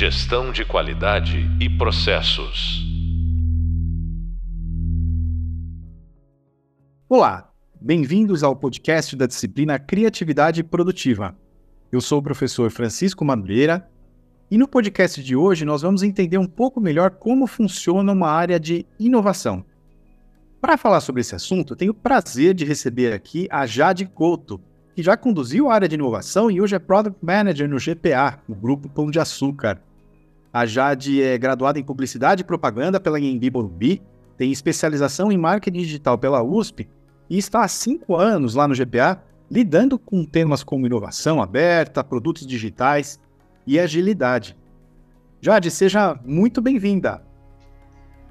Gestão de qualidade e processos. Olá, bem-vindos ao podcast da disciplina Criatividade Produtiva. Eu sou o professor Francisco Madureira e no podcast de hoje nós vamos entender um pouco melhor como funciona uma área de inovação. Para falar sobre esse assunto, tenho o prazer de receber aqui a Jade Couto, que já conduziu a área de inovação e hoje é Product Manager no GPA, o Grupo Pão de Açúcar. A Jade é graduada em Publicidade e Propaganda pela Embi Morumbi, tem especialização em Marketing Digital pela USP e está há cinco anos lá no GPA lidando com temas como inovação aberta, produtos digitais e agilidade. Jade, seja muito bem-vinda.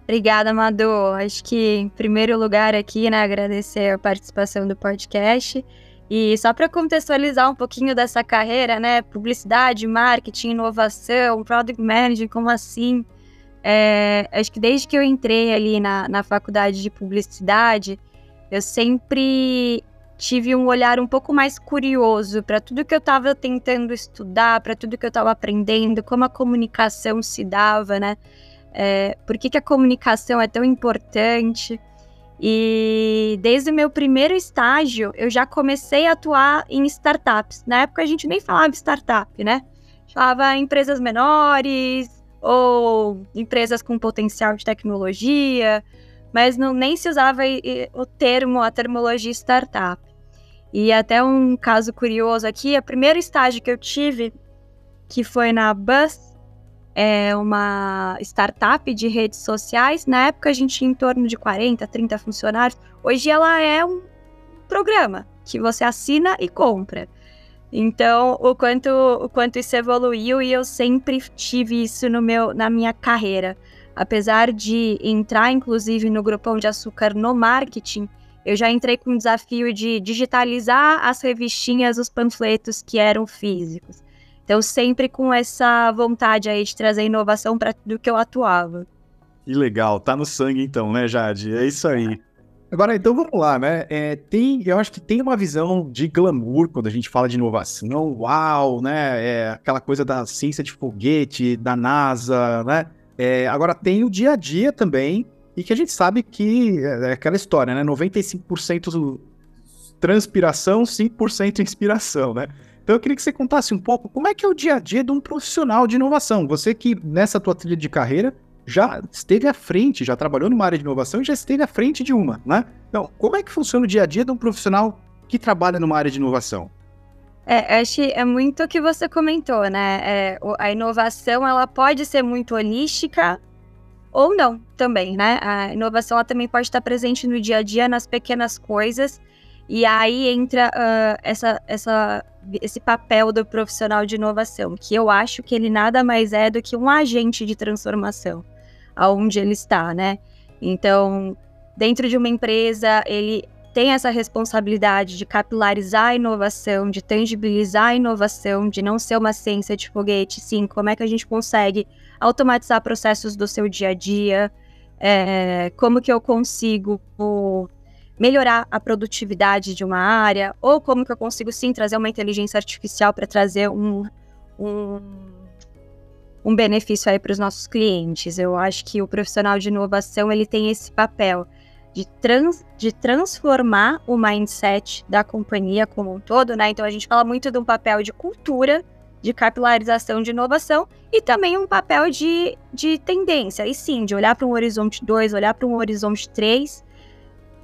Obrigada, Amador. Acho que, em primeiro lugar, aqui, né, agradecer a participação do podcast e só para contextualizar um pouquinho dessa carreira, né? Publicidade, marketing, inovação, product management, como assim? É, acho que desde que eu entrei ali na, na faculdade de publicidade, eu sempre tive um olhar um pouco mais curioso para tudo que eu estava tentando estudar, para tudo que eu estava aprendendo, como a comunicação se dava, né? É, por que, que a comunicação é tão importante? E desde o meu primeiro estágio, eu já comecei a atuar em startups. Na época a gente nem falava startup, né? Falava empresas menores ou empresas com potencial de tecnologia, mas não, nem se usava o termo, a termologia startup. E até um caso curioso aqui, o primeiro estágio que eu tive, que foi na Bus, é uma startup de redes sociais. Na época a gente tinha em torno de 40, 30 funcionários. Hoje ela é um programa que você assina e compra. Então, o quanto, o quanto isso evoluiu e eu sempre tive isso no meu, na minha carreira. Apesar de entrar, inclusive, no Grupão de Açúcar no marketing, eu já entrei com o desafio de digitalizar as revistinhas, os panfletos que eram físicos. Então, sempre com essa vontade aí de trazer inovação para tudo que eu atuava. Que legal, tá no sangue então, né, Jade? É isso aí. Agora, então vamos lá, né? É, tem, eu acho que tem uma visão de glamour quando a gente fala de inovação. Uau, né? É aquela coisa da ciência de foguete, da NASA, né? É, agora tem o dia a dia também, e que a gente sabe que é, é aquela história, né? 95% transpiração, 5% inspiração, né? Então eu queria que você contasse um pouco como é que é o dia a dia de um profissional de inovação. Você que nessa tua trilha de carreira já esteve à frente, já trabalhou numa área de inovação e já esteve à frente de uma, né? Então, como é que funciona o dia a dia de um profissional que trabalha numa área de inovação? É, acho é muito o que você comentou, né? É, a inovação ela pode ser muito holística ou não também, né? A inovação ela também pode estar presente no dia a dia, nas pequenas coisas. E aí entra uh, essa, essa esse papel do profissional de inovação, que eu acho que ele nada mais é do que um agente de transformação, aonde ele está, né? Então, dentro de uma empresa, ele tem essa responsabilidade de capilarizar a inovação, de tangibilizar a inovação, de não ser uma ciência de foguete, sim, como é que a gente consegue automatizar processos do seu dia a dia, é, como que eu consigo melhorar a produtividade de uma área, ou como que eu consigo sim trazer uma inteligência artificial para trazer um, um, um benefício aí para os nossos clientes. Eu acho que o profissional de inovação ele tem esse papel de, trans, de transformar o mindset da companhia como um todo, né? Então a gente fala muito de um papel de cultura, de capilarização de inovação e também um papel de, de tendência, e sim, de olhar para um horizonte 2, olhar para um horizonte 3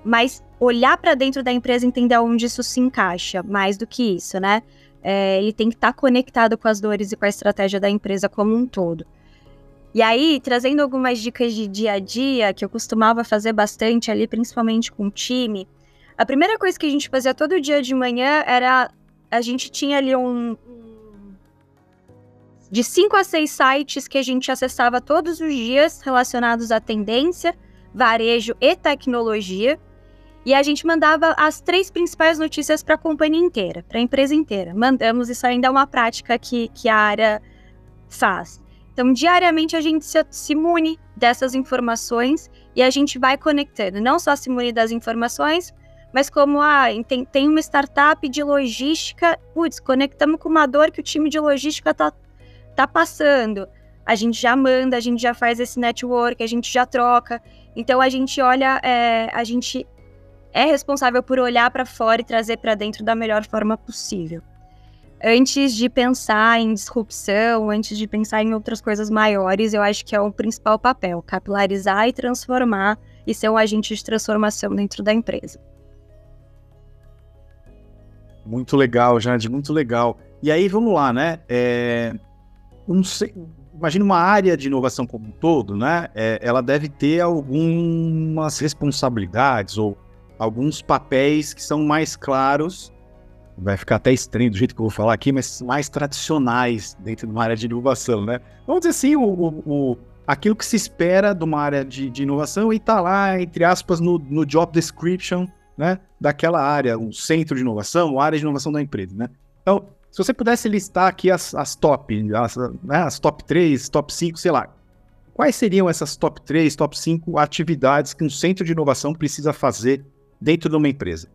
mas olhar para dentro da empresa e entender onde isso se encaixa, mais do que isso, né? É, ele tem que estar tá conectado com as dores e com a estratégia da empresa como um todo. E aí, trazendo algumas dicas de dia a dia, que eu costumava fazer bastante ali, principalmente com o time, a primeira coisa que a gente fazia todo dia de manhã era. A gente tinha ali um. De cinco a seis sites que a gente acessava todos os dias relacionados à tendência, varejo e tecnologia. E a gente mandava as três principais notícias para a companhia inteira, para a empresa inteira. Mandamos, isso ainda é uma prática que, que a área faz. Então, diariamente a gente se, se mune dessas informações e a gente vai conectando. Não só se mune das informações, mas como ah, tem, tem uma startup de logística, putz, conectamos com uma dor que o time de logística está tá passando. a gente já manda, a gente já faz esse network, a gente já troca. Então a gente olha, é, a gente é responsável por olhar para fora e trazer para dentro da melhor forma possível. Antes de pensar em disrupção, antes de pensar em outras coisas maiores, eu acho que é o principal papel, capilarizar e transformar e ser um agente de transformação dentro da empresa. Muito legal, Jade, muito legal. E aí, vamos lá, né? É, sei, imagina uma área de inovação como um todo, né? É, ela deve ter algumas responsabilidades ou alguns papéis que são mais claros. Vai ficar até estranho do jeito que eu vou falar aqui, mas mais tradicionais dentro de uma área de inovação, né? Vamos dizer assim, o, o, o aquilo que se espera de uma área de, de inovação e está lá, entre aspas, no, no job description né, daquela área, o centro de inovação, a área de inovação da empresa. Né? Então, se você pudesse listar aqui as, as top, as, né, as top 3, top 5, sei lá, quais seriam essas top 3, top 5 atividades que um centro de inovação precisa fazer dentro de uma empresa?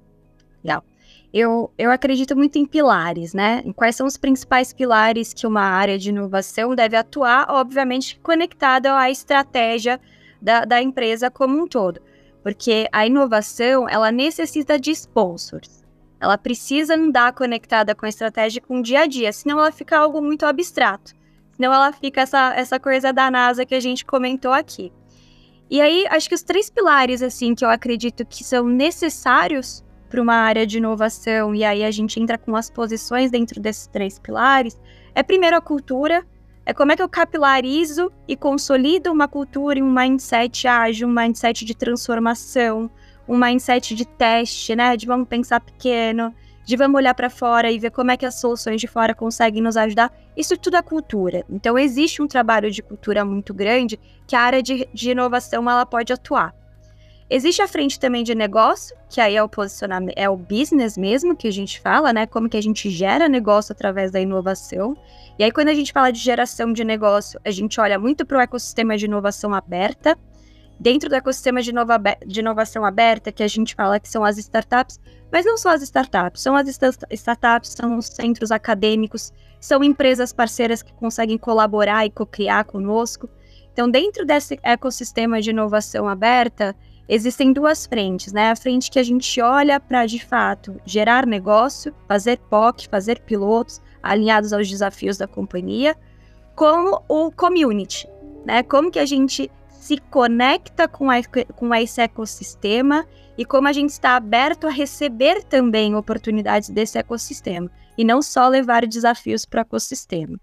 Legal. Eu, eu acredito muito em pilares, né? Quais são os principais pilares que uma área de inovação deve atuar, obviamente conectada à estratégia da, da empresa como um todo. Porque a inovação, ela necessita de sponsors. Ela precisa andar conectada com a estratégia com o dia a dia, senão ela fica algo muito abstrato. Senão ela fica essa, essa coisa da NASA que a gente comentou aqui. E aí, acho que os três pilares, assim, que eu acredito que são necessários para uma área de inovação, e aí a gente entra com as posições dentro desses três pilares, é primeiro a cultura, é como é que eu capilarizo e consolido uma cultura e um mindset ágil, um mindset de transformação, um mindset de teste, né? De vamos pensar pequeno, de vamos olhar para fora e ver como é que as soluções de fora conseguem nos ajudar. Isso tudo é cultura. Então existe um trabalho de cultura muito grande que a área de, de inovação ela pode atuar. Existe a frente também de negócio, que aí é o posicionamento, é o business mesmo que a gente fala, né? Como que a gente gera negócio através da inovação. E aí, quando a gente fala de geração de negócio, a gente olha muito para o ecossistema de inovação aberta. Dentro do ecossistema de, inova de inovação aberta, que a gente fala que são as startups, mas não só as startups, são as startups, são os centros acadêmicos, são empresas parceiras que conseguem colaborar e co-criar conosco. Então, dentro desse ecossistema de inovação aberta, existem duas frentes, né? A frente que a gente olha para, de fato, gerar negócio, fazer POC, fazer pilotos alinhados aos desafios da companhia, como o community, né? Como que a gente se conecta com, a, com esse ecossistema e como a gente está aberto a receber também oportunidades desse ecossistema e não só levar desafios para o ecossistema.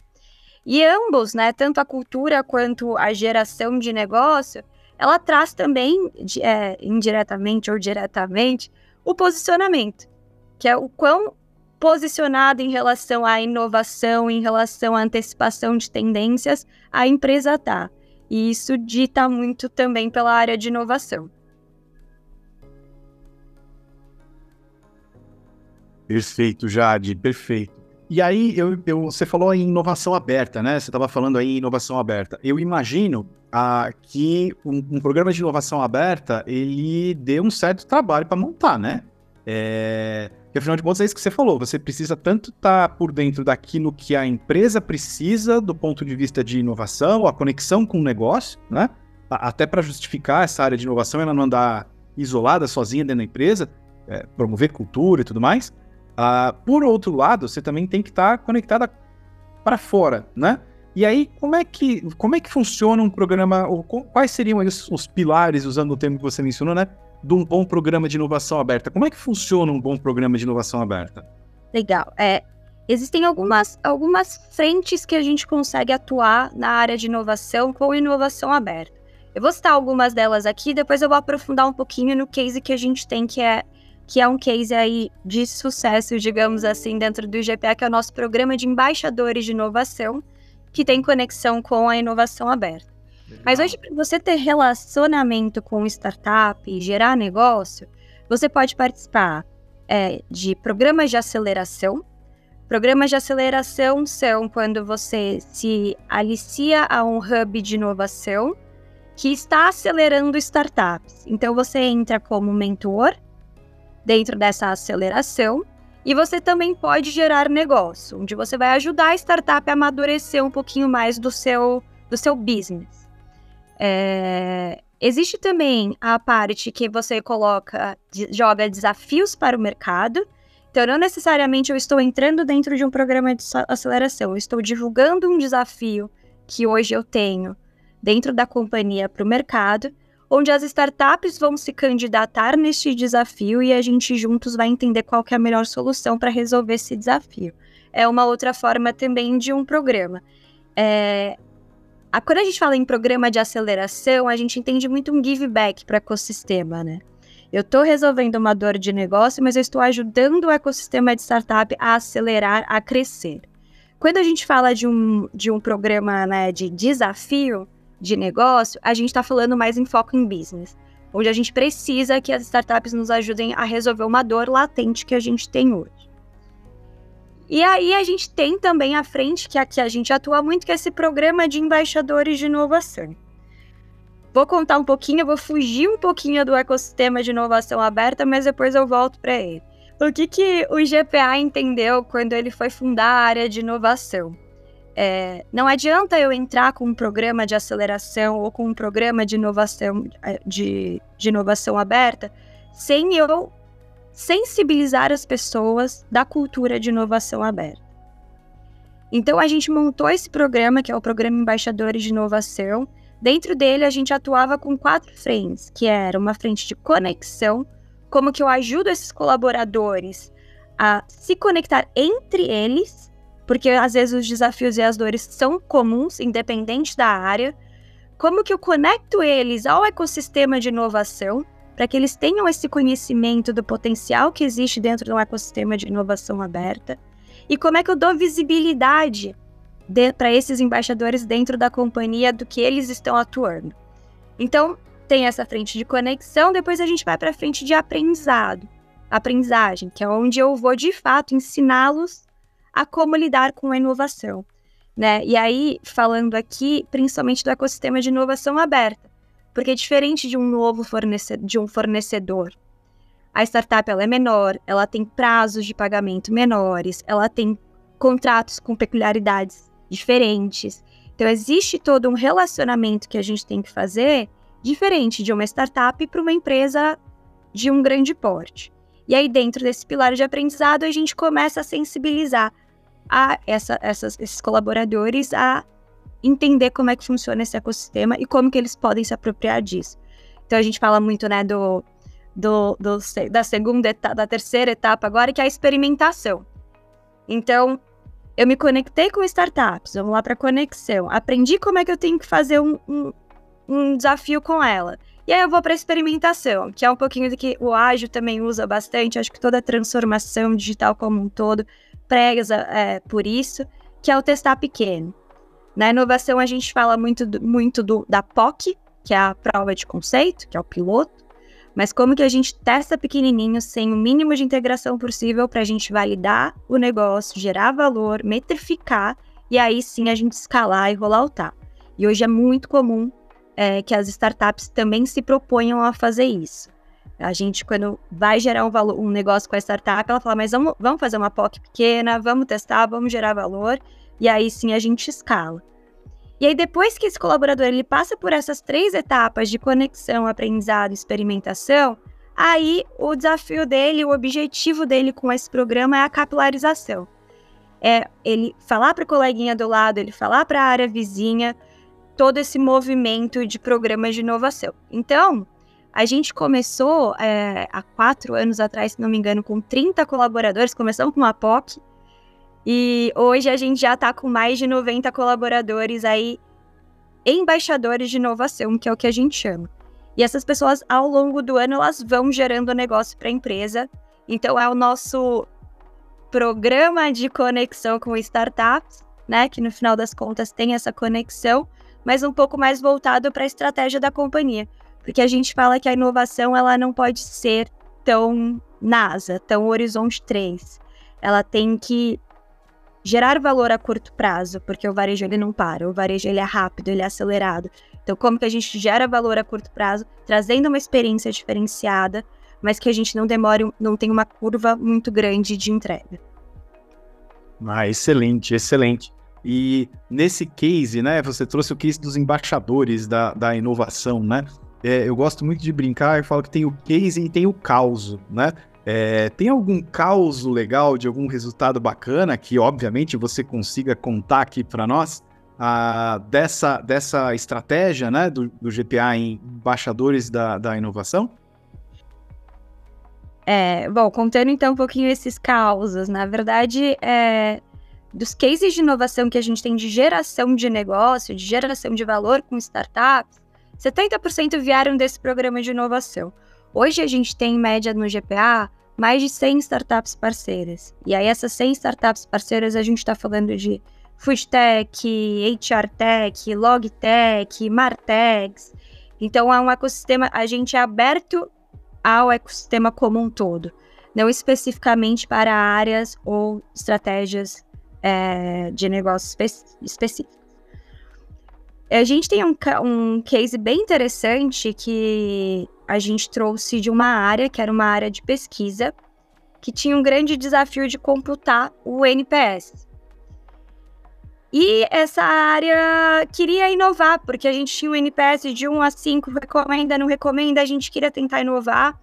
E ambos, né, tanto a cultura quanto a geração de negócio, ela traz também, é, indiretamente ou diretamente, o posicionamento, que é o quão posicionado em relação à inovação, em relação à antecipação de tendências, a empresa está. E isso dita muito também pela área de inovação. Perfeito, Jade, perfeito. E aí, eu, eu, você falou em inovação aberta, né? Você estava falando aí em inovação aberta. Eu imagino ah, que um, um, programa de inovação aberta, ele dê um certo trabalho para montar, né? É... Porque, afinal de contas, é isso que você falou. Você precisa tanto estar tá por dentro daquilo que a empresa precisa do ponto de vista de inovação, a conexão com o negócio, né? Até para justificar essa área de inovação, ela não andar isolada, sozinha dentro da empresa, é, promover cultura e tudo mais. Uh, por outro lado, você também tem que estar tá conectada para fora, né? E aí, como é que, como é que funciona um programa, ou quais seriam os, os pilares, usando o termo que você mencionou, né? De um bom programa de inovação aberta. Como é que funciona um bom programa de inovação aberta? Legal. É, existem algumas, algumas frentes que a gente consegue atuar na área de inovação com inovação aberta. Eu vou citar algumas delas aqui, depois eu vou aprofundar um pouquinho no case que a gente tem, que é que é um case aí de sucesso, digamos assim, dentro do IGPA, que é o nosso programa de embaixadores de inovação, que tem conexão com a inovação aberta. Mas hoje, para você ter relacionamento com startup e gerar negócio, você pode participar é, de programas de aceleração. Programas de aceleração são quando você se alicia a um hub de inovação que está acelerando startups. Então, você entra como mentor dentro dessa aceleração. E você também pode gerar negócio, onde você vai ajudar a startup a amadurecer um pouquinho mais do seu, do seu business. É, existe também a parte que você coloca, joga desafios para o mercado. Então, não necessariamente eu estou entrando dentro de um programa de aceleração, eu estou divulgando um desafio que hoje eu tenho dentro da companhia para o mercado, onde as startups vão se candidatar neste desafio e a gente juntos vai entender qual é a melhor solução para resolver esse desafio. É uma outra forma também de um programa. É, a, quando a gente fala em programa de aceleração, a gente entende muito um give back para o ecossistema, né? Eu estou resolvendo uma dor de negócio, mas eu estou ajudando o ecossistema de startup a acelerar, a crescer. Quando a gente fala de um, de um programa né, de desafio de negócio, a gente está falando mais em foco em business, onde a gente precisa que as startups nos ajudem a resolver uma dor latente que a gente tem hoje. E aí a gente tem também a frente, que aqui a gente atua muito, que é esse programa de embaixadores de inovação. Vou contar um pouquinho, vou fugir um pouquinho do ecossistema de inovação aberta, mas depois eu volto para ele. O que, que o GPA entendeu quando ele foi fundar a área de inovação? É, não adianta eu entrar com um programa de aceleração ou com um programa de inovação, é, de, de inovação aberta sem eu sensibilizar as pessoas da cultura de inovação aberta. Então a gente montou esse programa, que é o programa Embaixadores de Inovação. Dentro dele a gente atuava com quatro frentes, que era uma frente de conexão, como que eu ajudo esses colaboradores a se conectar entre eles, porque às vezes os desafios e as dores são comuns, independente da área. Como que eu conecto eles ao ecossistema de inovação, para que eles tenham esse conhecimento do potencial que existe dentro de um ecossistema de inovação aberta e como é que eu dou visibilidade para esses embaixadores dentro da companhia do que eles estão atuando. Então, tem essa frente de conexão, depois a gente vai para a frente de aprendizado, aprendizagem, que é onde eu vou de fato ensiná-los a como lidar com a inovação. Né? E aí, falando aqui principalmente do ecossistema de inovação aberta. Porque diferente de um novo fornecedor, de um fornecedor, a startup ela é menor, ela tem prazos de pagamento menores, ela tem contratos com peculiaridades diferentes. Então existe todo um relacionamento que a gente tem que fazer diferente de uma startup para uma empresa de um grande porte. E aí dentro desse pilar de aprendizado a gente começa a sensibilizar a essa, essas, esses colaboradores a entender como é que funciona esse ecossistema e como que eles podem se apropriar disso. Então a gente fala muito, né, do, do, do da segunda etapa, da terceira etapa agora, que é a experimentação. Então, eu me conectei com startups, vamos lá para conexão, aprendi como é que eu tenho que fazer um, um, um desafio com ela. E aí eu vou para experimentação, que é um pouquinho do que o ágil também usa bastante, acho que toda a transformação digital como um todo preza é, por isso, que é o testar pequeno. Na inovação, a gente fala muito, do, muito do, da POC, que é a prova de conceito, que é o piloto, mas como que a gente testa pequenininho, sem o mínimo de integração possível, para a gente validar o negócio, gerar valor, metrificar, e aí sim a gente escalar e rolar o. E hoje é muito comum é, que as startups também se proponham a fazer isso. A gente, quando vai gerar um, valor, um negócio com a startup, ela fala, mas vamos, vamos fazer uma POC pequena, vamos testar, vamos gerar valor, e aí sim a gente escala. E aí depois que esse colaborador ele passa por essas três etapas de conexão, aprendizado, experimentação, aí o desafio dele, o objetivo dele com esse programa é a capilarização. É ele falar para o coleguinha do lado, ele falar para a área vizinha, todo esse movimento de programas de inovação. Então, a gente começou é, há quatro anos atrás, se não me engano, com 30 colaboradores, começamos com uma POC, e hoje a gente já está com mais de 90 colaboradores aí, embaixadores de inovação, que é o que a gente chama. E essas pessoas, ao longo do ano, elas vão gerando negócio para a empresa. Então, é o nosso programa de conexão com startups, né? Que no final das contas tem essa conexão, mas um pouco mais voltado para a estratégia da companhia. Porque a gente fala que a inovação ela não pode ser tão NASA, tão Horizonte 3. Ela tem que gerar valor a curto prazo, porque o varejo ele não para, o varejo ele é rápido, ele é acelerado. Então, como que a gente gera valor a curto prazo, trazendo uma experiência diferenciada, mas que a gente não demore, não tenha uma curva muito grande de entrega. Ah, excelente, excelente. E nesse case, né, você trouxe o case dos embaixadores da, da inovação, né? É, eu gosto muito de brincar e falo que tem o case e tem o caos, né? É, tem algum caos legal de algum resultado bacana que, obviamente, você consiga contar aqui para nós a, dessa, dessa estratégia né, do, do GPA em embaixadores da, da inovação? É, bom, contando então um pouquinho esses causos, na verdade, é, dos cases de inovação que a gente tem de geração de negócio, de geração de valor com startups, 70% vieram desse programa de inovação. Hoje a gente tem, em média, no GPA, mais de 100 startups parceiras. E aí, essas 100 startups parceiras, a gente está falando de Foodtech, HRTech, Logtech, Martex. Então, é um ecossistema, a gente é aberto ao ecossistema como um todo, não especificamente para áreas ou estratégias é, de negócios espe específicos. A gente tem um, um case bem interessante que a gente trouxe de uma área, que era uma área de pesquisa, que tinha um grande desafio de computar o NPS. E essa área queria inovar, porque a gente tinha um NPS de 1 a 5, recomenda, não recomenda, a gente queria tentar inovar.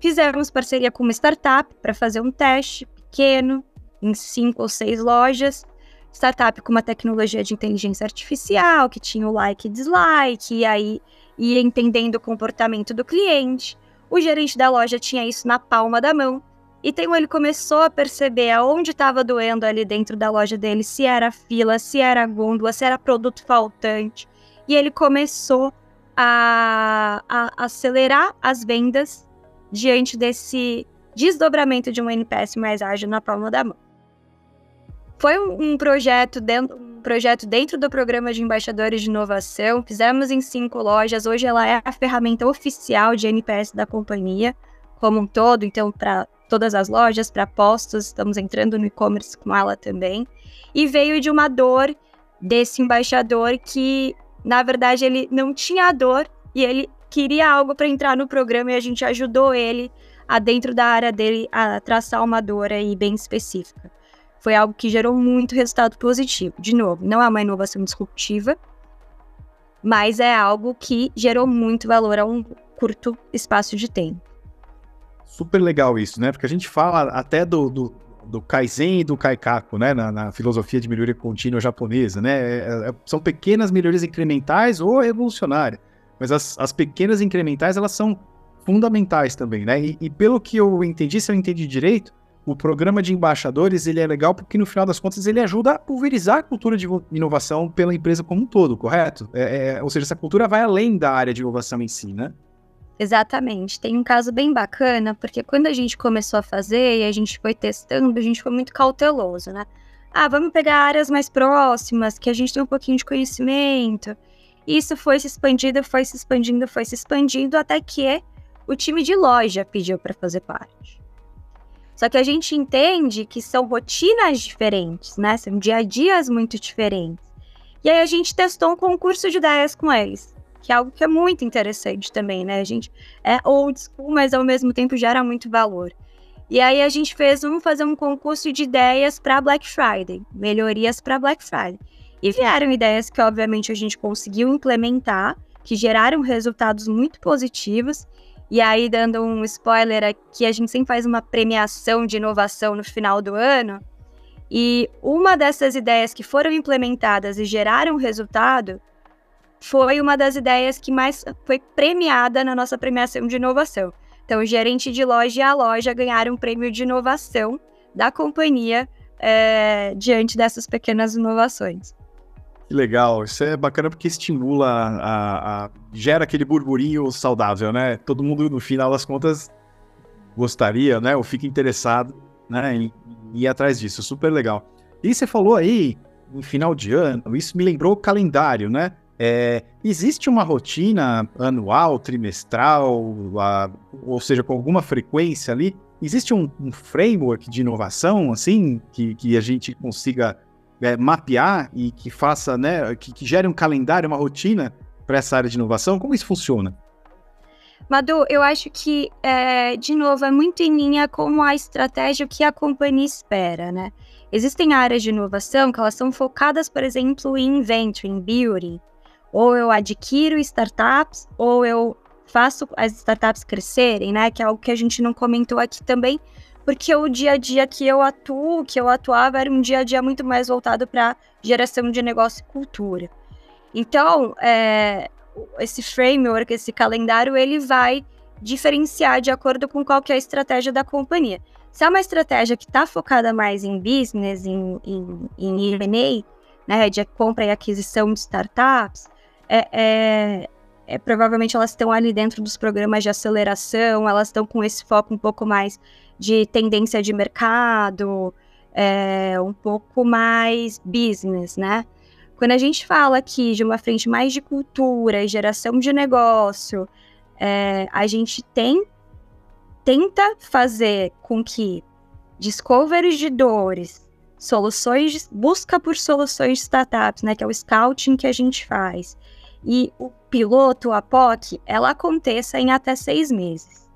Fizemos parceria com uma startup para fazer um teste pequeno, em cinco ou seis lojas. Startup com uma tecnologia de inteligência artificial, que tinha o like e dislike, e aí ia entendendo o comportamento do cliente. O gerente da loja tinha isso na palma da mão. Então ele começou a perceber aonde estava doendo ali dentro da loja dele, se era fila, se era gôndola, se era produto faltante. E ele começou a, a acelerar as vendas diante desse desdobramento de um NPS mais ágil na palma da mão. Foi um, projeto dentro, projeto dentro do programa de embaixadores de inovação. Fizemos em cinco lojas. Hoje ela é a ferramenta oficial de NPS da companhia como um todo. Então, para todas as lojas, para postos, estamos entrando no e-commerce com ela também. E veio de uma dor desse embaixador que, na verdade, ele não tinha dor e ele queria algo para entrar no programa e a gente ajudou ele a dentro da área dele a traçar uma dor aí bem específica. Foi algo que gerou muito resultado positivo. De novo, não é uma inovação disruptiva, mas é algo que gerou muito valor a um curto espaço de tempo. Super legal isso, né? Porque a gente fala até do, do, do Kaizen e do Kaikaku, né? Na, na filosofia de melhoria contínua japonesa, né? É, é, são pequenas melhorias incrementais ou revolucionárias. Mas as, as pequenas incrementais, elas são fundamentais também, né? E, e, pelo que eu entendi, se eu entendi direito, o programa de embaixadores ele é legal porque no final das contas ele ajuda a pulverizar a cultura de inovação pela empresa como um todo, correto? É, é, ou seja, essa cultura vai além da área de inovação em si, né? Exatamente. Tem um caso bem bacana, porque quando a gente começou a fazer e a gente foi testando, a gente foi muito cauteloso, né? Ah, vamos pegar áreas mais próximas, que a gente tem um pouquinho de conhecimento. Isso foi se expandindo, foi se expandindo, foi se expandindo, até que o time de loja pediu para fazer parte. Só que a gente entende que são rotinas diferentes, né? São dia a dias muito diferentes. E aí a gente testou um concurso de ideias com eles, que é algo que é muito interessante também, né? A gente é old school, mas ao mesmo tempo gera muito valor. E aí a gente fez um fazer um concurso de ideias para Black Friday, melhorias para Black Friday. E vieram ideias que, obviamente, a gente conseguiu implementar, que geraram resultados muito positivos. E aí, dando um spoiler aqui, a gente sempre faz uma premiação de inovação no final do ano. E uma dessas ideias que foram implementadas e geraram resultado foi uma das ideias que mais foi premiada na nossa premiação de inovação. Então, o gerente de loja e a loja ganharam um prêmio de inovação da companhia é, diante dessas pequenas inovações. Que legal, isso é bacana porque estimula, a, a, gera aquele burburinho saudável, né? Todo mundo, no final das contas, gostaria, né? Ou fica interessado né, em, ir atrás disso, super legal. E você falou aí, em final de ano, isso me lembrou o calendário, né? É, existe uma rotina anual, trimestral, a, ou seja, com alguma frequência ali? Existe um, um framework de inovação, assim, que, que a gente consiga é, mapear e que faça, né, que, que gere um calendário, uma rotina para essa área de inovação? Como isso funciona? Madu, eu acho que, é, de novo, é muito em linha com a estratégia que a companhia espera, né? Existem áreas de inovação que elas são focadas, por exemplo, em inventory, em beauty. Ou eu adquiro startups, ou eu faço as startups crescerem, né? Que é algo que a gente não comentou aqui também, porque o dia a dia que eu atuo, que eu atuava, era um dia a dia muito mais voltado para geração de negócio e cultura. Então, é, esse framework, esse calendário, ele vai diferenciar de acordo com qual é a estratégia da companhia. Se é uma estratégia que está focada mais em business, em, em, em M&A, né, de compra e aquisição de startups, é, é, é, provavelmente elas estão ali dentro dos programas de aceleração, elas estão com esse foco um pouco mais de tendência de mercado, é, um pouco mais business, né? Quando a gente fala aqui de uma frente mais de cultura e geração de negócio, é, a gente tem tenta fazer com que discoveries de dores, soluções, busca por soluções de startups, né, que é o scouting que a gente faz, e o piloto, a POC, ela aconteça em até seis meses,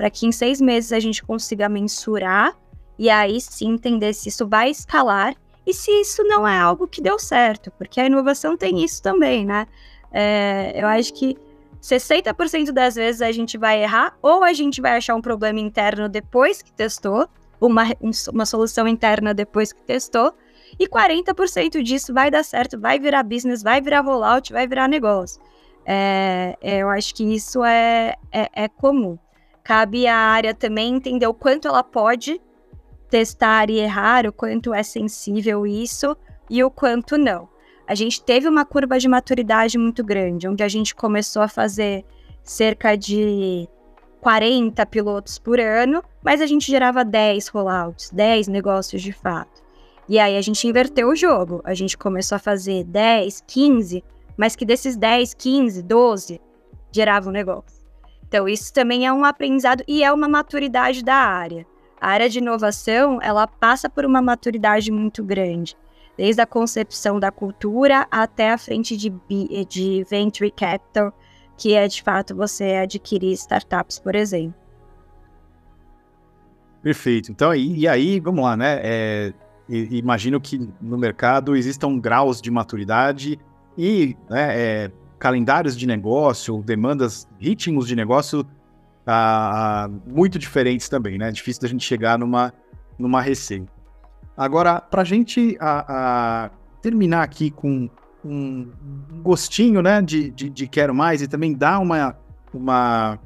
para que em seis meses a gente consiga mensurar e aí sim entender se isso vai escalar e se isso não é algo que deu certo, porque a inovação tem isso também, né? É, eu acho que 60% das vezes a gente vai errar, ou a gente vai achar um problema interno depois que testou, uma, uma solução interna depois que testou, e 40% disso vai dar certo, vai virar business, vai virar rollout, vai virar negócio. É, é, eu acho que isso é, é, é comum. Cabe à área também entender o quanto ela pode testar e errar, o quanto é sensível isso e o quanto não a gente teve uma curva de maturidade muito grande, onde a gente começou a fazer cerca de 40 pilotos por ano, mas a gente gerava 10 rollouts, 10 negócios de fato. E aí a gente inverteu o jogo. A gente começou a fazer 10, 15, mas que desses 10, 15, 12 geravam negócio. Então isso também é um aprendizado e é uma maturidade da área. A área de inovação, ela passa por uma maturidade muito grande desde a concepção da cultura até a frente de, de venture capital, que é de fato você adquirir startups, por exemplo. Perfeito. Então, e, e aí, vamos lá, né? É, imagino que no mercado existam graus de maturidade e né, é, calendários de negócio, demandas, ritmos de negócio ah, muito diferentes também, né? É difícil da gente chegar numa, numa receita. Agora, para a gente terminar aqui com um gostinho né, de, de, de, quero mais e também dar uma, uma,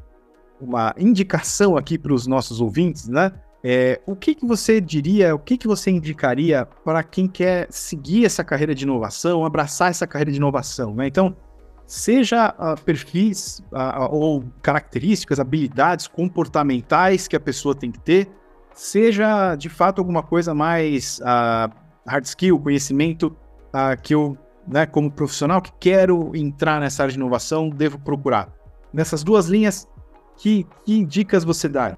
uma indicação aqui para os nossos ouvintes, né? É, o que, que você diria, o que, que você indicaria para quem quer seguir essa carreira de inovação, abraçar essa carreira de inovação? Né? Então, seja uh, perfis uh, ou características, habilidades comportamentais que a pessoa tem que ter, seja de fato alguma coisa mais uh, hard skill, conhecimento uh, que eu, né, como profissional que quero entrar nessa área de inovação, devo procurar. Nessas duas linhas, que, que dicas você dá?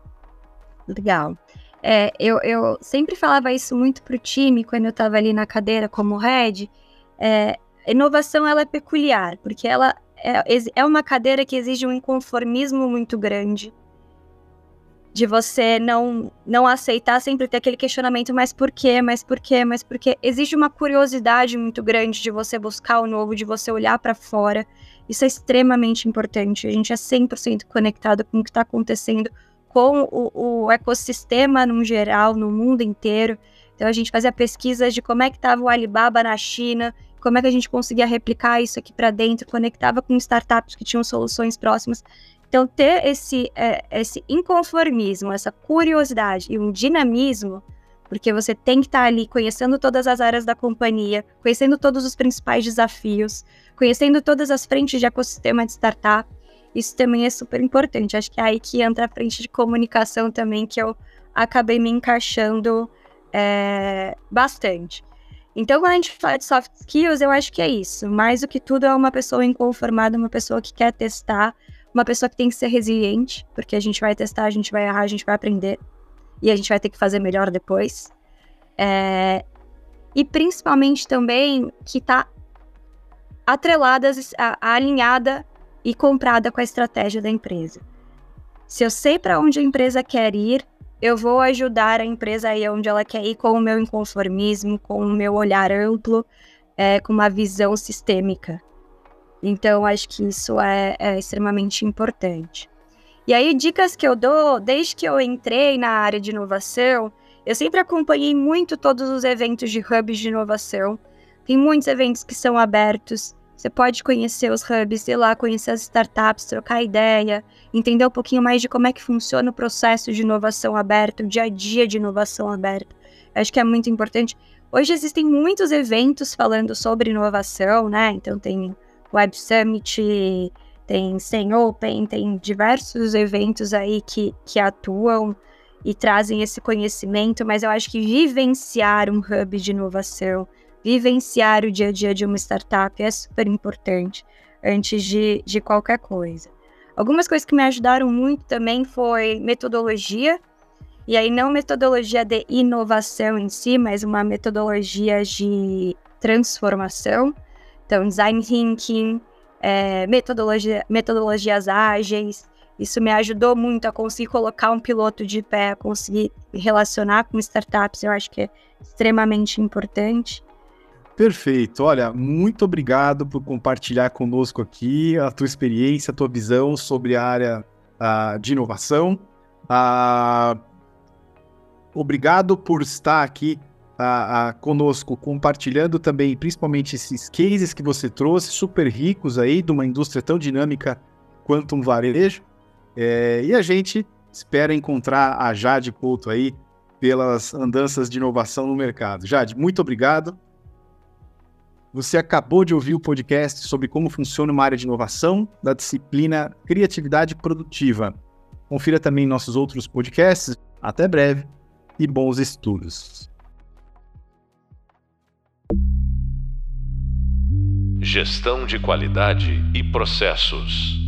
Legal. É, eu, eu sempre falava isso muito para o time quando eu estava ali na cadeira como head. É, inovação ela é peculiar, porque ela é, é uma cadeira que exige um inconformismo muito grande de você não não aceitar sempre ter aquele questionamento, mas por quê, mas por quê, mas por quê? Existe uma curiosidade muito grande de você buscar o novo, de você olhar para fora. Isso é extremamente importante. A gente é 100% conectado com o que está acontecendo com o, o ecossistema no geral, no mundo inteiro. Então a gente fazia pesquisas de como é que estava o Alibaba na China, como é que a gente conseguia replicar isso aqui para dentro, conectava com startups que tinham soluções próximas. Então, ter esse, é, esse inconformismo, essa curiosidade e um dinamismo, porque você tem que estar ali conhecendo todas as áreas da companhia, conhecendo todos os principais desafios, conhecendo todas as frentes de ecossistema de startup, isso também é super importante. Acho que é aí que entra a frente de comunicação também, que eu acabei me encaixando é, bastante. Então, quando a gente fala de soft skills, eu acho que é isso. Mais do que tudo, é uma pessoa inconformada, uma pessoa que quer testar, uma pessoa que tem que ser resiliente, porque a gente vai testar, a gente vai errar, a gente vai aprender e a gente vai ter que fazer melhor depois. É... E principalmente também que está atrelada, alinhada e comprada com a estratégia da empresa. Se eu sei para onde a empresa quer ir, eu vou ajudar a empresa aí onde ela quer ir com o meu inconformismo, com o meu olhar amplo, é, com uma visão sistêmica. Então, acho que isso é, é extremamente importante. E aí, dicas que eu dou, desde que eu entrei na área de inovação, eu sempre acompanhei muito todos os eventos de hubs de inovação. Tem muitos eventos que são abertos. Você pode conhecer os hubs, ir lá conhecer as startups, trocar ideia, entender um pouquinho mais de como é que funciona o processo de inovação aberta, o dia a dia de inovação aberta. Acho que é muito importante. Hoje existem muitos eventos falando sobre inovação, né? Então tem Web Summit, tem Sem Open, tem diversos eventos aí que, que atuam e trazem esse conhecimento, mas eu acho que vivenciar um hub de inovação, vivenciar o dia a dia de uma startup é super importante antes de, de qualquer coisa. Algumas coisas que me ajudaram muito também foi metodologia, e aí não metodologia de inovação em si, mas uma metodologia de transformação. Então, design thinking, é, metodologia, metodologias ágeis. Isso me ajudou muito a conseguir colocar um piloto de pé, a conseguir relacionar com startups. Eu acho que é extremamente importante. Perfeito. Olha, muito obrigado por compartilhar conosco aqui a tua experiência, a tua visão sobre a área uh, de inovação. Uh, obrigado por estar aqui uh, conosco, compartilhando também, principalmente esses cases que você trouxe, super ricos aí, de uma indústria tão dinâmica quanto um varejo. É, e a gente espera encontrar a Jade Couto aí pelas andanças de inovação no mercado. Jade, muito obrigado. Você acabou de ouvir o podcast sobre como funciona uma área de inovação da disciplina Criatividade Produtiva. Confira também nossos outros podcasts. Até breve e bons estudos. Gestão de qualidade e processos.